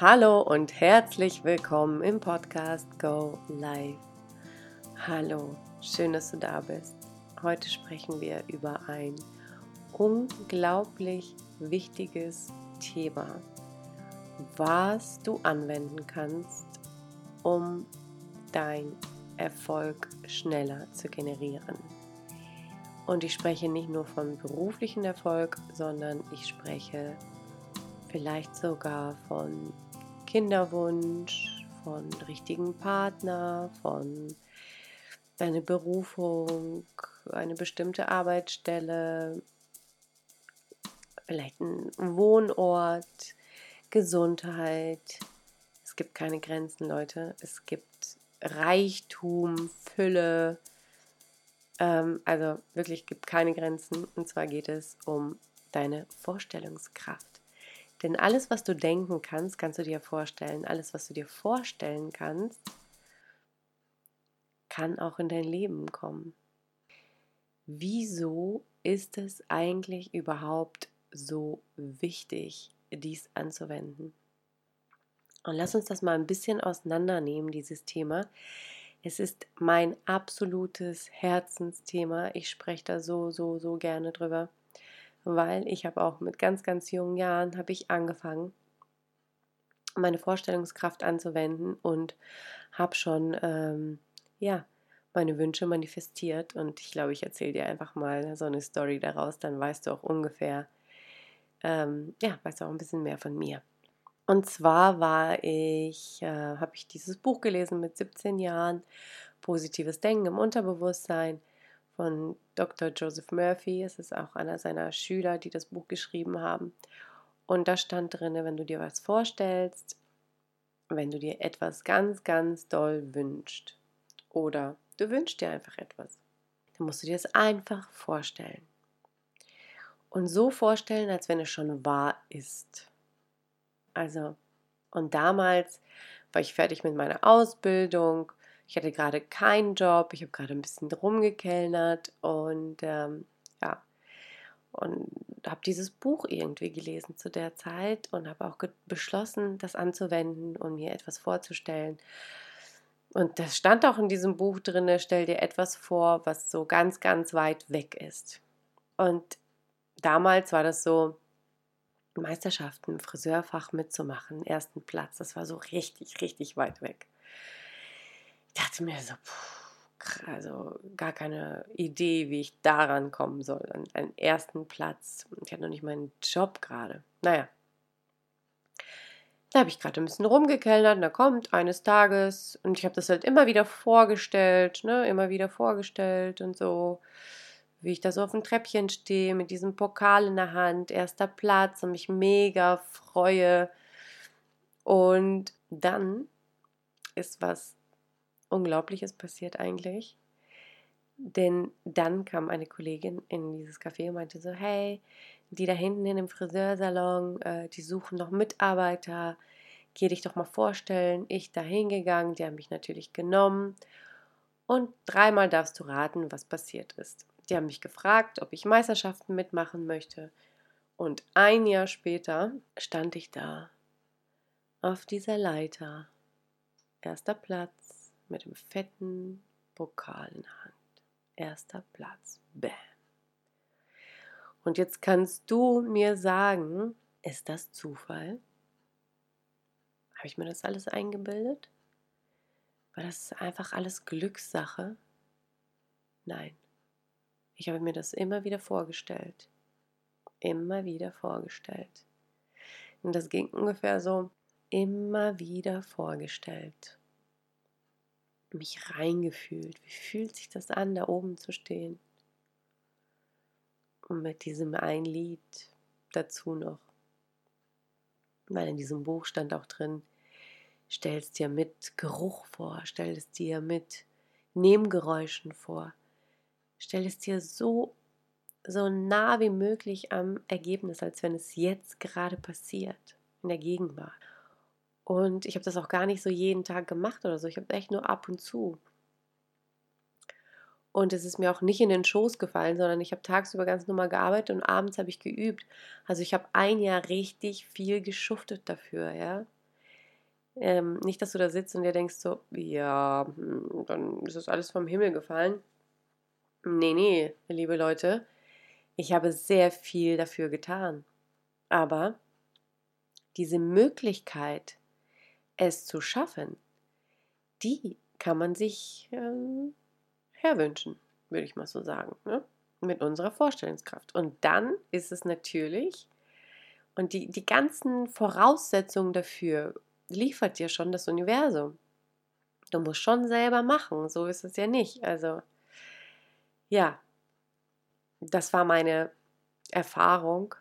Hallo und herzlich willkommen im Podcast Go Live. Hallo, schön, dass du da bist. Heute sprechen wir über ein unglaublich wichtiges Thema, was du anwenden kannst, um dein Erfolg schneller zu generieren. Und ich spreche nicht nur von beruflichen Erfolg, sondern ich spreche vielleicht sogar von Kinderwunsch, von richtigen Partner, von deiner Berufung, eine bestimmte Arbeitsstelle, vielleicht ein Wohnort, Gesundheit. Es gibt keine Grenzen, Leute. Es gibt Reichtum, Fülle. Ähm, also wirklich gibt keine Grenzen. Und zwar geht es um deine Vorstellungskraft. Denn alles, was du denken kannst, kannst du dir vorstellen. Alles, was du dir vorstellen kannst, kann auch in dein Leben kommen. Wieso ist es eigentlich überhaupt so wichtig, dies anzuwenden? Und lass uns das mal ein bisschen auseinandernehmen, dieses Thema. Es ist mein absolutes Herzensthema. Ich spreche da so, so, so gerne drüber weil ich habe auch mit ganz, ganz jungen Jahren habe ich angefangen, meine Vorstellungskraft anzuwenden und habe schon, ähm, ja, meine Wünsche manifestiert. Und ich glaube, ich erzähle dir einfach mal so eine Story daraus, dann weißt du auch ungefähr, ähm, ja, weißt du auch ein bisschen mehr von mir. Und zwar war ich, äh, habe ich dieses Buch gelesen mit 17 Jahren, Positives Denken im Unterbewusstsein von Dr. Joseph Murphy. Es ist auch einer seiner Schüler, die das Buch geschrieben haben. Und da stand drin, wenn du dir was vorstellst, wenn du dir etwas ganz, ganz doll wünschst oder du wünschst dir einfach etwas, dann musst du dir es einfach vorstellen. Und so vorstellen, als wenn es schon wahr ist. Also, und damals war ich fertig mit meiner Ausbildung ich hatte gerade keinen Job, ich habe gerade ein bisschen rumgekellnert und ähm, ja, und habe dieses Buch irgendwie gelesen zu der Zeit und habe auch beschlossen, das anzuwenden und mir etwas vorzustellen. Und das stand auch in diesem Buch drin, stell dir etwas vor, was so ganz, ganz weit weg ist. Und damals war das so, Meisterschaften Friseurfach mitzumachen, ersten Platz, das war so richtig, richtig weit weg dachte mir so, pff, also gar keine Idee, wie ich daran kommen soll, an einen ersten Platz. Ich hatte noch nicht meinen Job gerade. Naja. Da habe ich gerade ein bisschen rumgekellnert und da kommt eines Tages und ich habe das halt immer wieder vorgestellt, ne, immer wieder vorgestellt und so, wie ich da so auf dem Treppchen stehe mit diesem Pokal in der Hand, erster Platz und mich mega freue. Und dann ist was Unglaubliches passiert eigentlich. Denn dann kam eine Kollegin in dieses Café und meinte so, hey, die da hinten in dem Friseursalon, äh, die suchen noch Mitarbeiter, geh dich doch mal vorstellen. Ich da hingegangen, die haben mich natürlich genommen. Und dreimal darfst du raten, was passiert ist. Die haben mich gefragt, ob ich Meisterschaften mitmachen möchte. Und ein Jahr später stand ich da auf dieser Leiter. Erster Platz mit dem fetten Pokal in der Hand. Erster Platz. Bam. Und jetzt kannst du mir sagen, ist das Zufall? Habe ich mir das alles eingebildet? War das einfach alles Glückssache? Nein. Ich habe mir das immer wieder vorgestellt. Immer wieder vorgestellt. Und das ging ungefähr so, immer wieder vorgestellt mich reingefühlt. Wie fühlt sich das an, da oben zu stehen? Und mit diesem ein Lied dazu noch. Weil in diesem Buch stand auch drin, stell es dir mit Geruch vor, stell es dir mit Nebengeräuschen vor. Stell es dir so, so nah wie möglich am Ergebnis, als wenn es jetzt gerade passiert, in der Gegenwart. Und ich habe das auch gar nicht so jeden Tag gemacht oder so. Ich habe echt nur ab und zu. Und es ist mir auch nicht in den Schoß gefallen, sondern ich habe tagsüber ganz normal gearbeitet und abends habe ich geübt. Also ich habe ein Jahr richtig viel geschuftet dafür, ja. Ähm, nicht, dass du da sitzt und dir denkst so, ja, hm, dann ist das alles vom Himmel gefallen. Nee, nee, liebe Leute, ich habe sehr viel dafür getan. Aber diese Möglichkeit, es zu schaffen, die kann man sich ähm, herwünschen, würde ich mal so sagen, ne? mit unserer Vorstellungskraft. Und dann ist es natürlich, und die, die ganzen Voraussetzungen dafür liefert dir schon das Universum. Du musst schon selber machen, so ist es ja nicht. Also, ja, das war meine Erfahrung,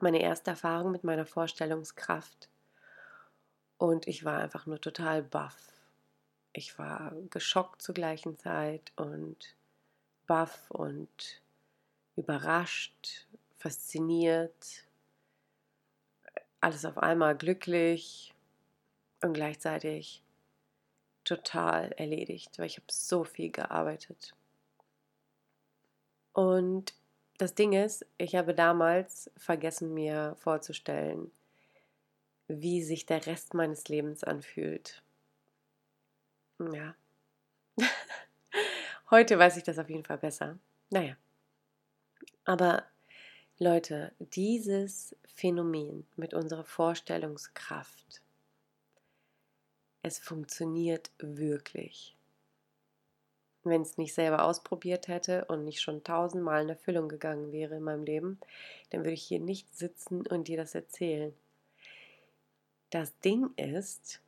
meine erste Erfahrung mit meiner Vorstellungskraft. Und ich war einfach nur total baff. Ich war geschockt zur gleichen Zeit und baff und überrascht, fasziniert, alles auf einmal glücklich und gleichzeitig total erledigt, weil ich habe so viel gearbeitet. Und das Ding ist, ich habe damals vergessen mir vorzustellen, wie sich der Rest meines Lebens anfühlt. Ja. Heute weiß ich das auf jeden Fall besser. Naja. Aber Leute, dieses Phänomen mit unserer Vorstellungskraft, es funktioniert wirklich. Wenn es nicht selber ausprobiert hätte und nicht schon tausendmal in Erfüllung gegangen wäre in meinem Leben, dann würde ich hier nicht sitzen und dir das erzählen. Das Ding ist,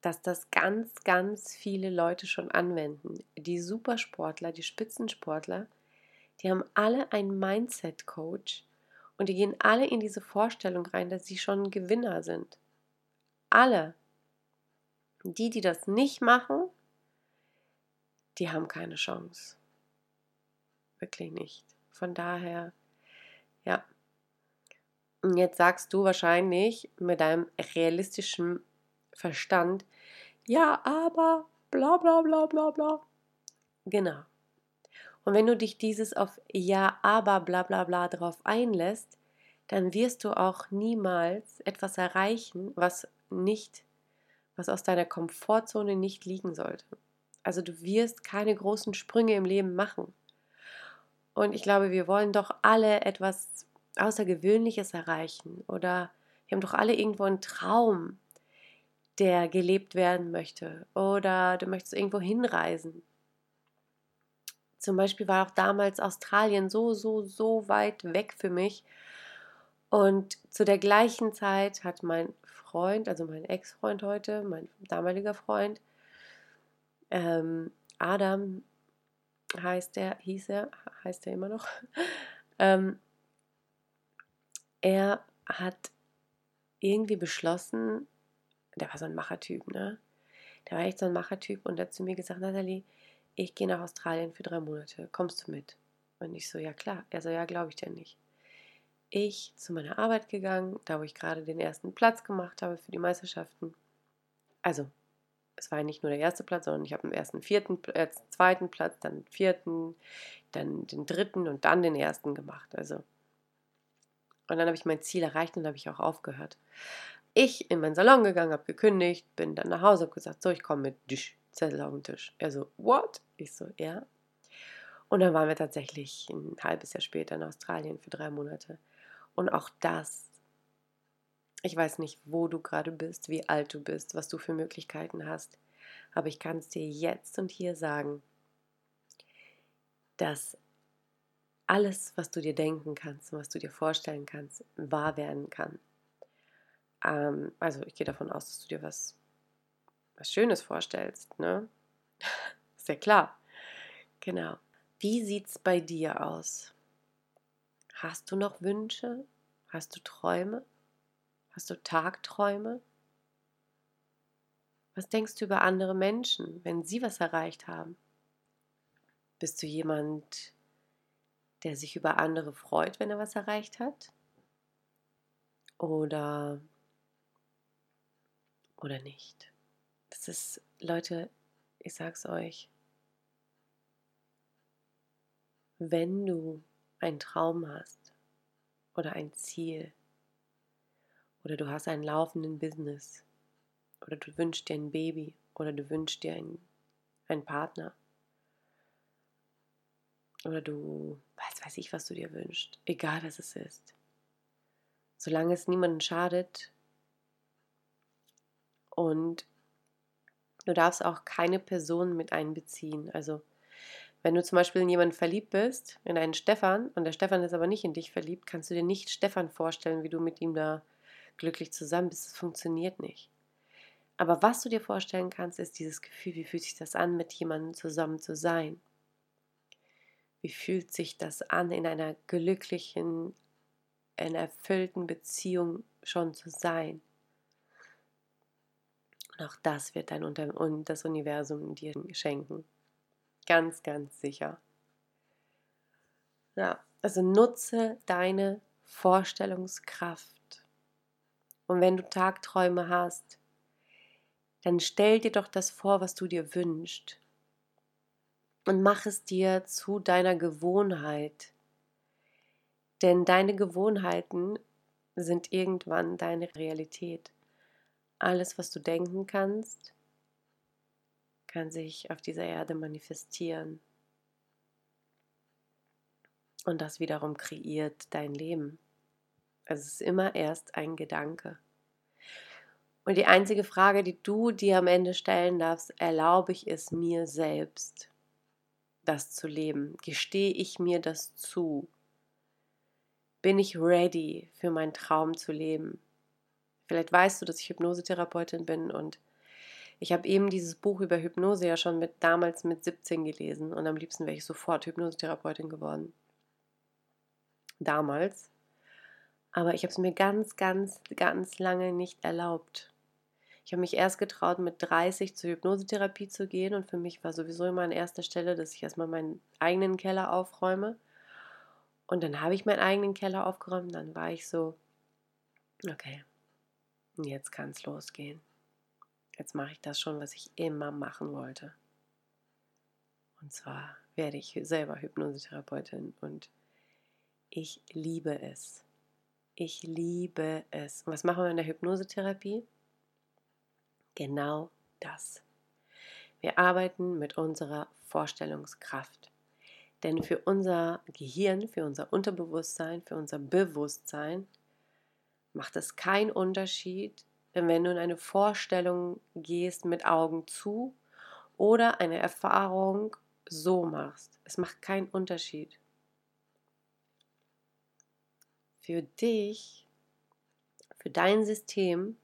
dass das ganz, ganz viele Leute schon anwenden. Die Supersportler, die Spitzensportler, die haben alle einen Mindset-Coach und die gehen alle in diese Vorstellung rein, dass sie schon Gewinner sind. Alle. Die, die das nicht machen, die haben keine Chance. Wirklich nicht. Von daher, ja. Jetzt sagst du wahrscheinlich mit deinem realistischen Verstand, ja, aber bla bla bla bla bla. Genau. Und wenn du dich dieses auf Ja, aber bla bla bla drauf einlässt, dann wirst du auch niemals etwas erreichen, was nicht, was aus deiner Komfortzone nicht liegen sollte. Also du wirst keine großen Sprünge im Leben machen. Und ich glaube, wir wollen doch alle etwas Außergewöhnliches erreichen oder wir haben doch alle irgendwo einen Traum, der gelebt werden möchte oder du möchtest irgendwo hinreisen. Zum Beispiel war auch damals Australien so, so, so weit weg für mich. Und zu der gleichen Zeit hat mein Freund, also mein Ex-Freund heute, mein damaliger Freund, ähm, Adam heißt er, hieß er, heißt er immer noch, ähm, er hat irgendwie beschlossen, der war so ein Machertyp, ne? Der war echt so ein Machertyp und hat zu mir gesagt, Nathalie, ich gehe nach Australien für drei Monate, kommst du mit? Und ich so, ja klar. Er so, ja, glaube ich dir nicht. Ich zu meiner Arbeit gegangen, da wo ich gerade den ersten Platz gemacht habe für die Meisterschaften. Also, es war nicht nur der erste Platz, sondern ich habe den ersten, vierten, äh, zweiten Platz, dann vierten, dann den dritten und dann den ersten gemacht. Also, und dann habe ich mein Ziel erreicht und habe ich auch aufgehört. Ich in meinen Salon gegangen, habe gekündigt, bin dann nach Hause, habe gesagt, so, ich komme mit. Dich. Zettel auf dem Tisch. Er so, what? Ich so, ja. Und dann waren wir tatsächlich ein halbes Jahr später in Australien für drei Monate. Und auch das, ich weiß nicht, wo du gerade bist, wie alt du bist, was du für Möglichkeiten hast, aber ich kann es dir jetzt und hier sagen, dass alles, was du dir denken kannst was du dir vorstellen kannst, wahr werden kann. Ähm, also ich gehe davon aus, dass du dir was was Schönes vorstellst, ne? Ist ja klar. Genau. Wie sieht's bei dir aus? Hast du noch Wünsche? Hast du Träume? Hast du Tagträume? Was denkst du über andere Menschen, wenn sie was erreicht haben? Bist du jemand, der sich über andere freut, wenn er was erreicht hat? Oder oder nicht? Das ist, Leute, ich sag's euch, wenn du einen Traum hast oder ein Ziel Oder du hast einen laufenden Business. Oder du wünschst dir ein Baby. Oder du wünschst dir einen, einen Partner. Oder du weiß, weiß ich, was du dir wünschst. Egal, was es ist. Solange es niemandem schadet. Und du darfst auch keine Person mit einbeziehen. Also wenn du zum Beispiel in jemanden verliebt bist, in einen Stefan, und der Stefan ist aber nicht in dich verliebt, kannst du dir nicht Stefan vorstellen, wie du mit ihm da glücklich zusammen bist. Das funktioniert nicht. Aber was du dir vorstellen kannst, ist dieses Gefühl, wie fühlt sich das an, mit jemandem zusammen zu sein? Wie fühlt sich das an, in einer glücklichen, in erfüllten Beziehung schon zu sein? Und auch das wird dein Unter und das Universum dir schenken. Ganz, ganz sicher. Ja, also nutze deine Vorstellungskraft. Und wenn du Tagträume hast, dann stell dir doch das vor, was du dir wünschst. Und mach es dir zu deiner Gewohnheit. Denn deine Gewohnheiten sind irgendwann deine Realität. Alles, was du denken kannst, kann sich auf dieser Erde manifestieren. Und das wiederum kreiert dein Leben. Also es ist immer erst ein Gedanke. Und die einzige Frage, die du dir am Ende stellen darfst, erlaube ich es mir selbst, das zu leben? Gestehe ich mir das zu? Bin ich ready für meinen Traum zu leben? Vielleicht weißt du, dass ich Hypnosetherapeutin bin und ich habe eben dieses Buch über Hypnose ja schon mit damals mit 17 gelesen und am liebsten wäre ich sofort Hypnosetherapeutin geworden. Damals. Aber ich habe es mir ganz, ganz, ganz lange nicht erlaubt. Ich habe mich erst getraut, mit 30 zur Hypnosetherapie zu gehen und für mich war sowieso immer an erster Stelle, dass ich erstmal meinen eigenen Keller aufräume. Und dann habe ich meinen eigenen Keller aufgeräumt dann war ich so, okay, jetzt kann es losgehen. Jetzt mache ich das schon, was ich immer machen wollte. Und zwar werde ich selber Hypnosetherapeutin und ich liebe es. Ich liebe es. Und was machen wir in der Hypnosetherapie? Genau das. Wir arbeiten mit unserer Vorstellungskraft. Denn für unser Gehirn, für unser Unterbewusstsein, für unser Bewusstsein macht es keinen Unterschied, wenn du in eine Vorstellung gehst mit Augen zu oder eine Erfahrung so machst. Es macht keinen Unterschied. Für dich, für dein System,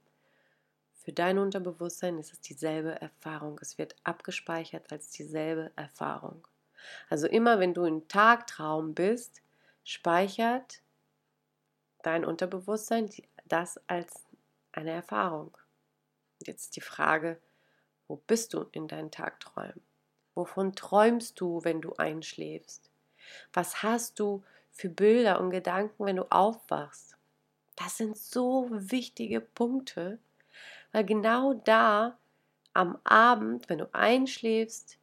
für dein Unterbewusstsein ist es dieselbe Erfahrung. Es wird abgespeichert als dieselbe Erfahrung. Also immer wenn du im Tagtraum bist, speichert dein Unterbewusstsein das als eine Erfahrung. Jetzt die Frage, wo bist du in deinen Tagträumen? Wovon träumst du, wenn du einschläfst? Was hast du für Bilder und Gedanken, wenn du aufwachst? Das sind so wichtige Punkte, weil genau da am Abend, wenn du einschläfst,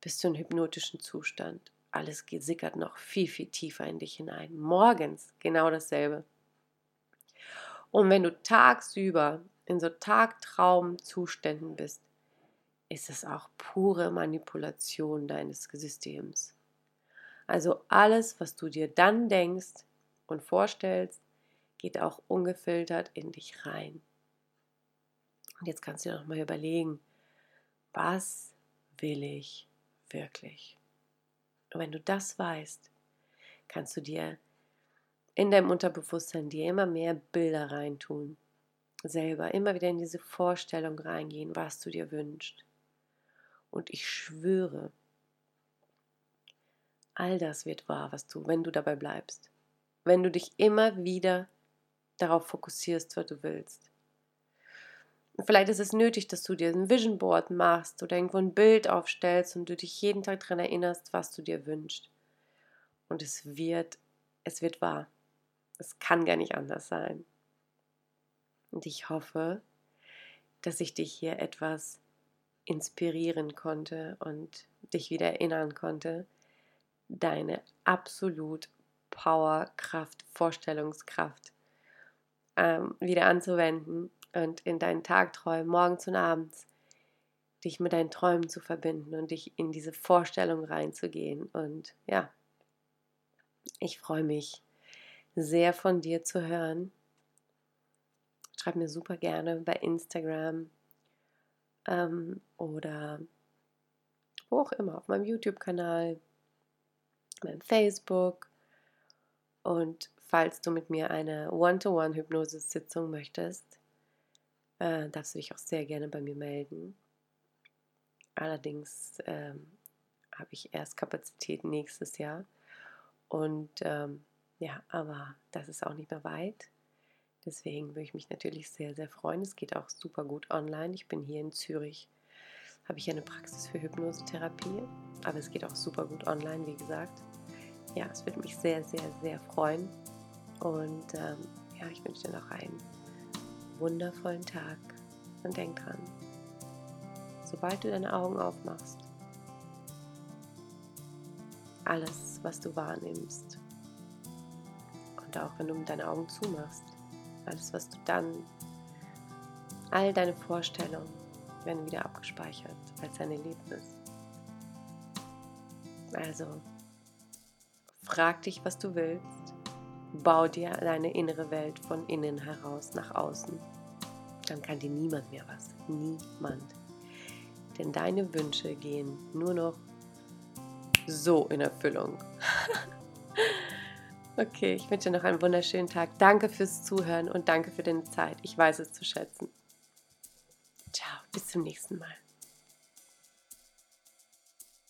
bist du in hypnotischen Zustand. Alles sickert noch viel, viel tiefer in dich hinein. Morgens genau dasselbe. Und wenn du tagsüber in so Tagtraumzuständen bist, ist es auch pure Manipulation deines Systems. Also alles, was du dir dann denkst und vorstellst, geht auch ungefiltert in dich rein. Und jetzt kannst du dir nochmal überlegen, was will ich wirklich? Und wenn du das weißt, kannst du dir in deinem Unterbewusstsein dir immer mehr Bilder reintun. Selber immer wieder in diese Vorstellung reingehen, was du dir wünschst. Und ich schwöre, all das wird wahr, was du, wenn du dabei bleibst. Wenn du dich immer wieder darauf fokussierst, was du willst. Vielleicht ist es nötig, dass du dir ein Vision Board machst oder irgendwo ein Bild aufstellst und du dich jeden Tag daran erinnerst, was du dir wünschst. Und es wird, es wird wahr. Es kann gar nicht anders sein. Und ich hoffe, dass ich dich hier etwas inspirieren konnte und dich wieder erinnern konnte, deine absolut Power, Kraft, Vorstellungskraft ähm, wieder anzuwenden und in deinen Tagträumen, morgens und abends, dich mit deinen Träumen zu verbinden und dich in diese Vorstellung reinzugehen. Und ja, ich freue mich sehr von dir zu hören. Schreib mir super gerne bei Instagram ähm, oder wo auch immer, auf meinem YouTube-Kanal, meinem Facebook. Und falls du mit mir eine One-to-One-Hypnose-Sitzung möchtest, äh, darfst du dich auch sehr gerne bei mir melden. Allerdings ähm, habe ich erst Kapazität nächstes Jahr. Und ähm, ja, aber das ist auch nicht mehr weit. Deswegen würde ich mich natürlich sehr, sehr freuen. Es geht auch super gut online. Ich bin hier in Zürich, habe ich eine Praxis für Hypnosetherapie, aber es geht auch super gut online, wie gesagt. Ja, es würde mich sehr, sehr, sehr freuen. Und ähm, ja, ich wünsche dir noch einen wundervollen Tag und denk dran, sobald du deine Augen aufmachst, alles, was du wahrnimmst, und auch wenn du deine Augen zumachst, alles, was du dann, all deine Vorstellungen werden wieder abgespeichert als ein Erlebnis. Also, frag dich, was du willst, bau dir deine innere Welt von innen heraus nach außen. Dann kann dir niemand mehr was. Niemand. Denn deine Wünsche gehen nur noch so in Erfüllung. okay, ich wünsche dir noch einen wunderschönen Tag. Danke fürs Zuhören und danke für deine Zeit. Ich weiß es zu schätzen. Ciao, bis zum nächsten Mal.